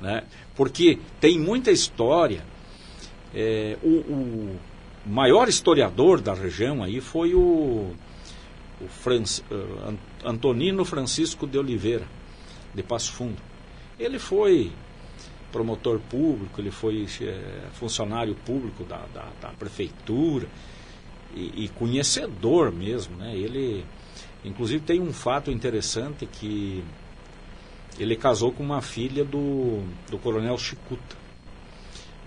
né? Porque tem muita história. É, o, o, maior historiador da região aí foi o, o uh, Antonino Francisco de Oliveira, de Passo Fundo. Ele foi promotor público, ele foi é, funcionário público da, da, da, prefeitura. e, e conhecedor mesmo, né? Ele, inclusive, tem um fato interessante que ele casou com uma filha do, do coronel Chicuta.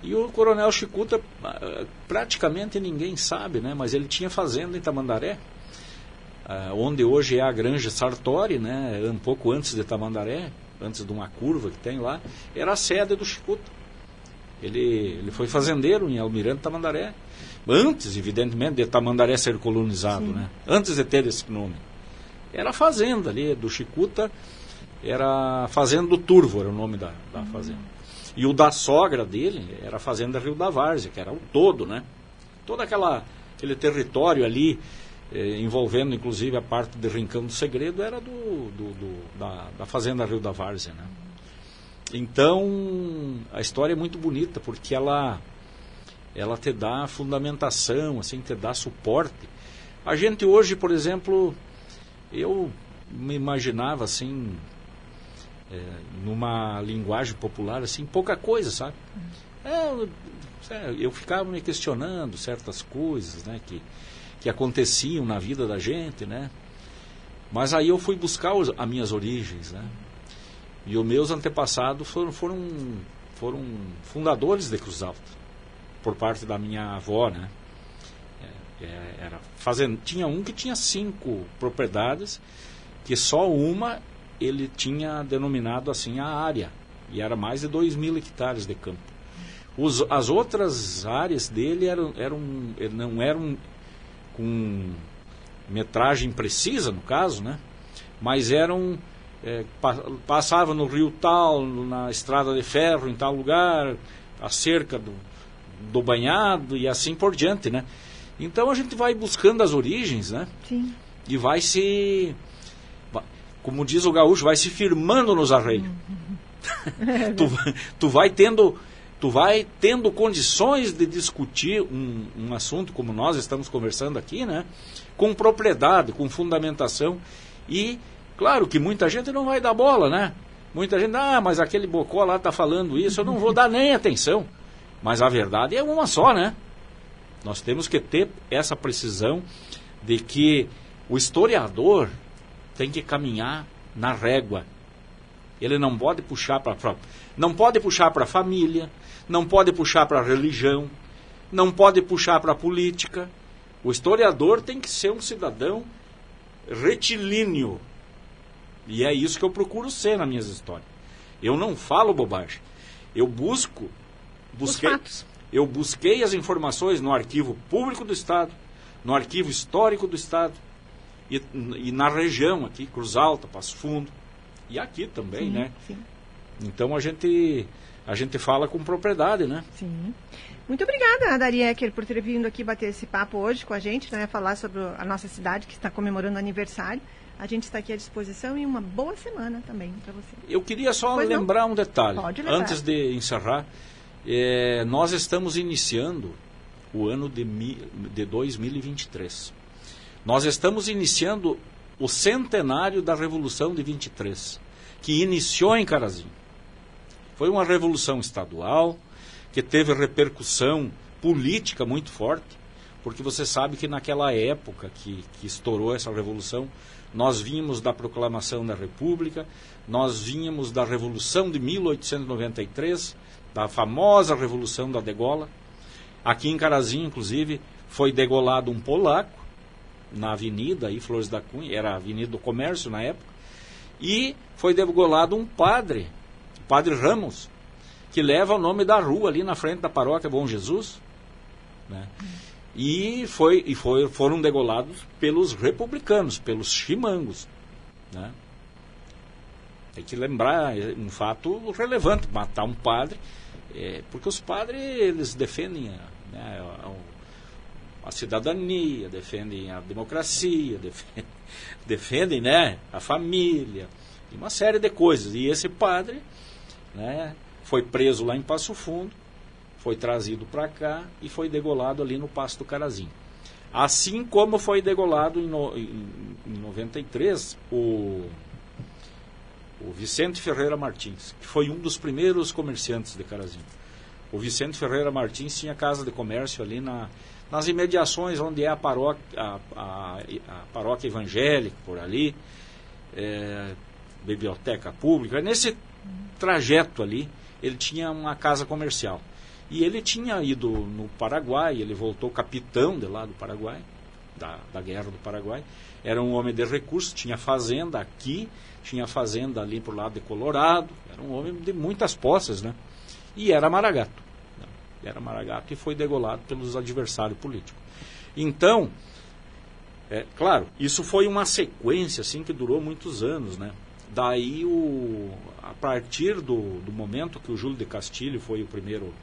E o coronel Chicuta, ah, praticamente ninguém sabe, né? Mas ele tinha fazenda em Tamandaré, ah, onde hoje é a Granja Sartori, né? Um pouco antes de Tamandaré, antes de uma curva que tem lá, era a sede do Chicuta. Ele, ele foi fazendeiro em Almirante Tamandaré. Antes, evidentemente, de Tamandaré ser colonizado, né? Antes de ter esse nome. Era a fazenda ali do Chicuta, era a Fazenda do Turvo, era o nome da, da uhum. fazenda. E o da sogra dele era a Fazenda Rio da Várzea, que era o todo, né? Todo aquela, aquele território ali, eh, envolvendo inclusive a parte de Rincão do Segredo, era do, do, do da, da, Fazenda Rio da Várzea, né? Então, a história é muito bonita, porque ela, ela te dá fundamentação, assim, te dá suporte. A gente hoje, por exemplo, eu me imaginava assim, é, numa linguagem popular, assim, pouca coisa, sabe? É, eu ficava me questionando certas coisas, né, que, que aconteciam na vida da gente, né? Mas aí eu fui buscar os, as minhas origens, né? E os meus antepassados foram, foram, foram fundadores de Cruz Alta, por parte da minha avó, né? É, é era fazendo, tinha um que tinha cinco propriedades, que só uma ele tinha denominado assim a área, e era mais de 2 mil hectares de campo. Os, as outras áreas dele eram, eram, não eram com metragem precisa, no caso, né? mas eram é, passava no rio tal, na estrada de ferro em tal lugar, a cerca do, do banhado e assim por diante, né? Então a gente vai buscando as origens, né? Sim. E vai se como diz o gaúcho, vai se firmando nos arreios. tu, tu vai tendo tu vai tendo condições de discutir um, um assunto como nós estamos conversando aqui, né? Com propriedade, com fundamentação e claro que muita gente não vai dar bola, né? Muita gente, ah, mas aquele bocó lá está falando isso, eu não vou dar nem atenção. Mas a verdade é uma só, né? Nós temos que ter essa precisão de que o historiador tem que caminhar na régua. Ele não pode puxar para não pode puxar para a família, não pode puxar para a religião, não pode puxar para a política. O historiador tem que ser um cidadão retilíneo. E é isso que eu procuro ser nas minhas histórias. Eu não falo bobagem. Eu busco busquei eu busquei as informações no arquivo público do estado, no arquivo histórico do estado e, e na região aqui, Cruz Alta, Passo Fundo, e aqui também, sim, né? Sim. Então a gente a gente fala com propriedade, né? Sim. Muito obrigada, Dari Ecker, por ter vindo aqui bater esse papo hoje com a gente, né? Falar sobre a nossa cidade que está comemorando aniversário. A gente está aqui à disposição e uma boa semana também para você. Eu queria só pois lembrar não? um detalhe. Antes de encerrar, é, nós estamos iniciando o ano de, de 2023. Nós estamos iniciando o centenário da Revolução de 23, que iniciou em Carazinho. Foi uma revolução estadual que teve repercussão política muito forte, porque você sabe que naquela época que, que estourou essa revolução, nós vínhamos da proclamação da República, nós vínhamos da Revolução de 1893, da famosa Revolução da Degola. Aqui em Carazinho, inclusive, foi degolado um polaco, na avenida aí, Flores da Cunha, era a Avenida do Comércio na época, e foi degolado um padre, padre Ramos, que leva o nome da rua ali na frente da paróquia Bom Jesus, né? E, foi, e foi, foram degolados pelos republicanos, pelos chimangos, né? Tem que lembrar é um fato relevante, matar um padre, é, porque os padres eles defendem né, a cidadania, defendem a democracia, defendem, defendem né, a família, e uma série de coisas. E esse padre né, foi preso lá em Passo Fundo, foi trazido para cá e foi degolado ali no Passo do Carazinho. Assim como foi degolado em, no, em, em 93 o, o Vicente Ferreira Martins, que foi um dos primeiros comerciantes de Carazinho. O Vicente Ferreira Martins tinha casa de comércio ali na nas imediações onde é a paróquia, a, a, a paróquia evangélica, por ali, é, biblioteca pública, nesse trajeto ali, ele tinha uma casa comercial. E ele tinha ido no Paraguai, ele voltou capitão de lá do Paraguai, da, da guerra do Paraguai. Era um homem de recursos, tinha fazenda aqui, tinha fazenda ali pro lado de Colorado. Era um homem de muitas posses, né? E era maragato. Né? Era maragato e foi degolado pelos adversários políticos. Então, é, claro, isso foi uma sequência assim que durou muitos anos, né? Daí, o, a partir do, do momento que o Júlio de Castilho foi o primeiro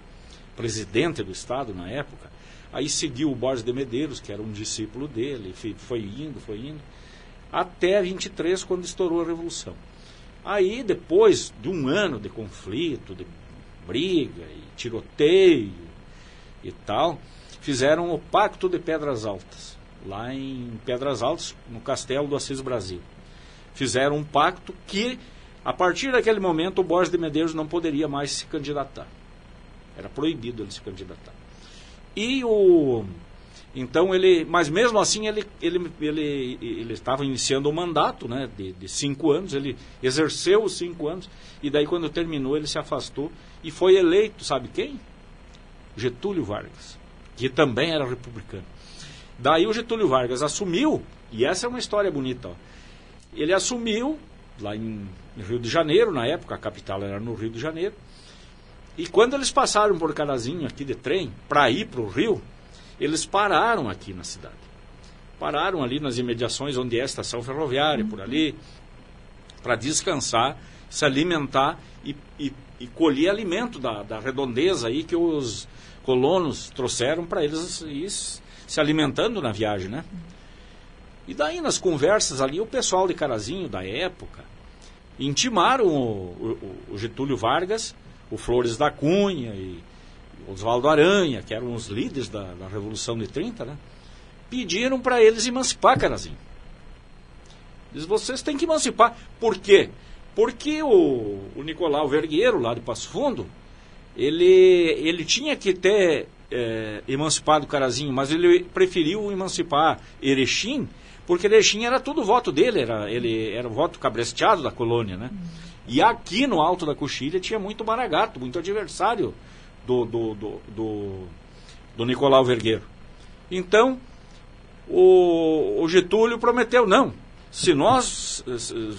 presidente do Estado na época, aí seguiu o Borges de Medeiros, que era um discípulo dele, foi indo, foi indo, até 23, quando estourou a Revolução. Aí, depois de um ano de conflito, de briga e tiroteio e tal, fizeram o Pacto de Pedras Altas, lá em Pedras Altas, no Castelo do Assis Brasil fizeram um pacto que, a partir daquele momento, o Borges de Medeiros não poderia mais se candidatar. Era proibido ele se candidatar. E o. Então ele. Mas mesmo assim ele, ele, ele, ele estava iniciando o mandato né, de, de cinco anos, ele exerceu os cinco anos, e daí quando terminou ele se afastou e foi eleito, sabe quem? Getúlio Vargas, que também era republicano. Daí o Getúlio Vargas assumiu, e essa é uma história bonita, ó, ele assumiu lá em Rio de Janeiro, na época a capital era no Rio de Janeiro. E quando eles passaram por Carazinho aqui de trem para ir para o Rio, eles pararam aqui na cidade. Pararam ali nas imediações onde é a estação ferroviária, por ali, para descansar, se alimentar e, e, e colher alimento da, da redondeza aí que os colonos trouxeram para eles ir se alimentando na viagem, né? E daí nas conversas ali, o pessoal de Carazinho da época intimaram o, o, o Getúlio Vargas, o Flores da Cunha e Oswaldo Aranha, que eram os líderes da, da Revolução de 30, né? Pediram para eles emancipar Carazinho. Diz, vocês têm que emancipar. Por quê? Porque o, o Nicolau Vergueiro, lá de Passo Fundo, ele, ele tinha que ter é, emancipado Carazinho, mas ele preferiu emancipar Erechim porque Erechim era tudo voto dele, era, ele era o voto cabresteado da colônia, né? E aqui no Alto da Coxilha tinha muito maragato, muito adversário do, do, do, do, do Nicolau Vergueiro. Então, o, o, Getúlio prometeu, não, se nós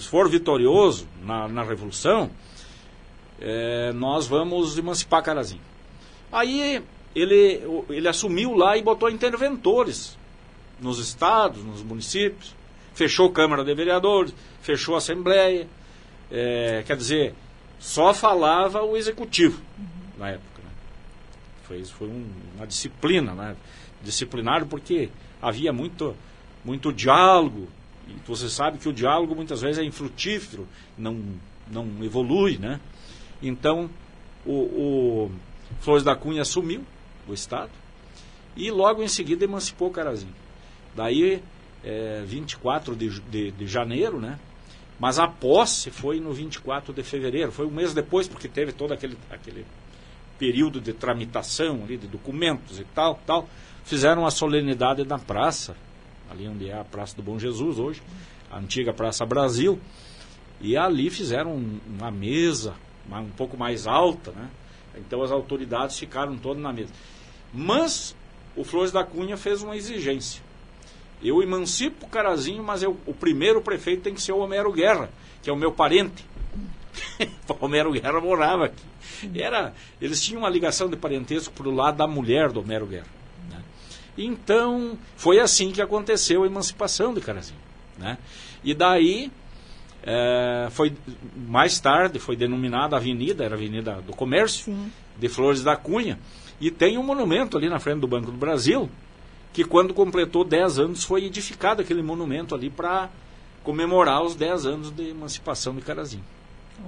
for vitorioso na, na Revolução, é, nós vamos emancipar Carazinho. Aí ele, ele assumiu lá e botou interventores nos estados, nos municípios, fechou Câmara de Vereadores, fechou Assembleia. É, quer dizer, só falava o executivo uhum. na época. Né? Foi, foi um, uma disciplina, né? disciplinar porque havia muito, muito diálogo. E você sabe que o diálogo muitas vezes é infrutífero, não, não evolui. Né? Então, o, o Flores da Cunha assumiu o Estado e logo em seguida emancipou Carazinho. Daí, é, 24 de, de, de janeiro, né? Mas a posse foi no 24 de fevereiro, foi um mês depois, porque teve todo aquele, aquele período de tramitação ali, de documentos e tal, tal. Fizeram a solenidade na praça, ali onde é a Praça do Bom Jesus hoje, a antiga Praça Brasil, e ali fizeram uma mesa um pouco mais alta, né? Então as autoridades ficaram todas na mesa. Mas o Flores da Cunha fez uma exigência. Eu emancipo o Carazinho, mas eu, o primeiro prefeito tem que ser o Homero Guerra, que é o meu parente. o Homero Guerra morava aqui. Era, eles tinham uma ligação de parentesco para o lado da mulher do Homero Guerra. Né? Então, foi assim que aconteceu a emancipação de Carazinho. Né? E daí, é, foi mais tarde, foi denominada Avenida, era Avenida do Comércio, Sim. de Flores da Cunha. E tem um monumento ali na frente do Banco do Brasil, que quando completou 10 anos foi edificado aquele monumento ali para comemorar os 10 anos de emancipação de Carazinho.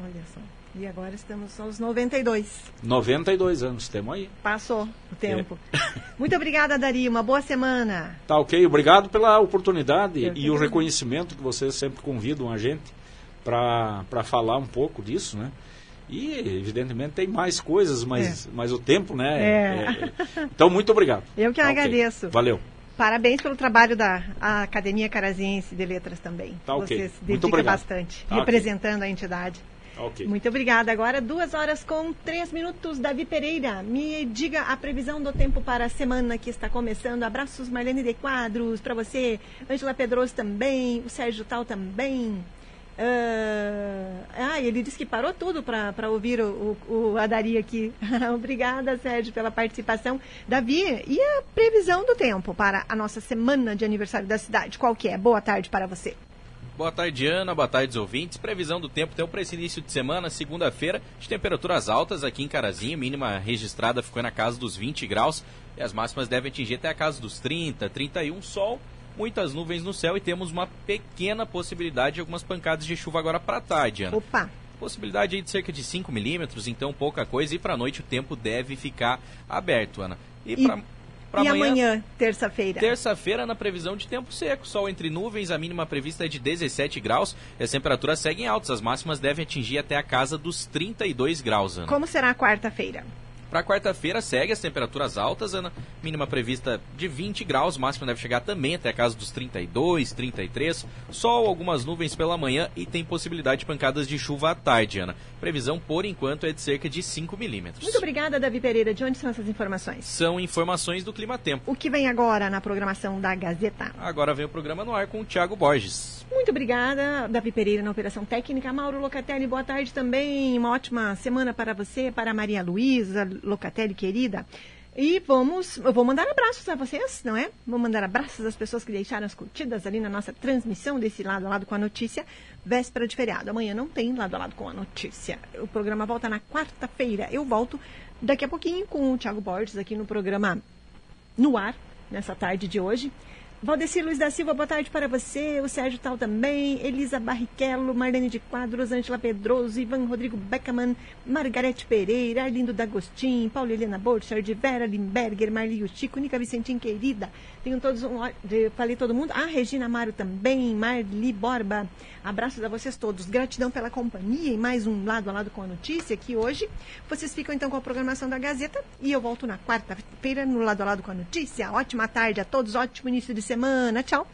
Olha só. E agora estamos aos 92. 92 anos, temos aí. Passou o tempo. É. Muito obrigada, Dari. Uma boa semana. Tá ok. Obrigado pela oportunidade e o reconhecimento que vocês sempre convidam a gente para falar um pouco disso, né? E, evidentemente, tem mais coisas, mas, É. mas o tempo, né? É. é- Então, muito obrigado. Eu que Tá agradeço. Valeu. Parabéns pelo trabalho da Academia Caraziense de Letras também. Tá ok. Você se dedica bastante, Tá representando a entidade. Tá ok. Muito obrigada. Agora, duas horas com três minutos. Davi Pereira, me diga a previsão do tempo para a semana que está começando. Abraços, Marlene de Quadros, para você. Ângela Pedroso também. O Sérgio Tal também. Ah, ah, ele disse que parou tudo para ouvir o, o, o Adari aqui. Obrigada, Sérgio, pela participação. Davi, e a previsão do tempo para a nossa semana de aniversário da cidade? Qual que é? Boa tarde para você. Boa tarde, Ana. Boa tarde, ouvintes. Previsão do tempo então para esse início de semana, segunda-feira, de temperaturas altas aqui em Carazinho. Mínima registrada ficou na casa dos 20 graus e as máximas devem atingir até a casa dos 30, 31. Sol, muitas nuvens no céu e temos uma pequena possibilidade de algumas pancadas de chuva agora para tarde, Ana. Opa! Possibilidade aí de cerca de 5 milímetros, então pouca coisa. E para noite o tempo deve ficar aberto, Ana. E, E- para e amanhã, terça-feira? Terça-feira, na previsão de tempo seco, sol entre nuvens, a mínima prevista é de 17 graus e as temperaturas seguem altas. As máximas devem atingir até a casa dos 32 graus, Ana. Como será a quarta-feira? Para quarta-feira segue as temperaturas altas, Ana. Mínima prevista de 20 graus, máxima deve chegar também até a casa dos 32, 33. Sol, algumas nuvens pela manhã e tem possibilidade de pancadas de chuva à tarde, Ana. Previsão, por enquanto, é de cerca de 5 milímetros. Muito obrigada, Davi Pereira. De onde são essas informações? São informações do Clima Tempo. O que vem agora na programação da Gazeta? Agora vem o programa no ar com o Thiago Borges. Muito obrigada, Davi Pereira na Operação Técnica. Mauro Locatelli, boa tarde também. Uma ótima semana para você, para a Maria Luísa Locatelli, querida. E vamos, eu vou mandar abraços a vocês, não é? Vou mandar abraços às pessoas que deixaram as curtidas ali na nossa transmissão desse lado a lado com a notícia, véspera de feriado. Amanhã não tem lado a lado com a notícia. O programa volta na quarta-feira. Eu volto daqui a pouquinho com o Thiago Borges aqui no programa no ar, nessa tarde de hoje. Valdecir Luiz da Silva, boa tarde para você. O Sérgio Tal também. Elisa Barrichello, Marlene de Quadros, Ângela Pedroso, Ivan Rodrigo Beckerman, Margarete Pereira, Arlindo D'Agostin, Paulo Helena Borchardt, Vera Limberger, Marlio Chico, Nica Vicentim, querida. Tenho todos um. Falei todo mundo. Ah, Regina Amaro também, Marli Borba. Abraços a vocês todos. Gratidão pela companhia e mais um lado a lado com a notícia aqui hoje. Vocês ficam então com a programação da Gazeta e eu volto na quarta-feira no lado a lado com a notícia. Ótima tarde a todos, ótimo início de semana. Tchau.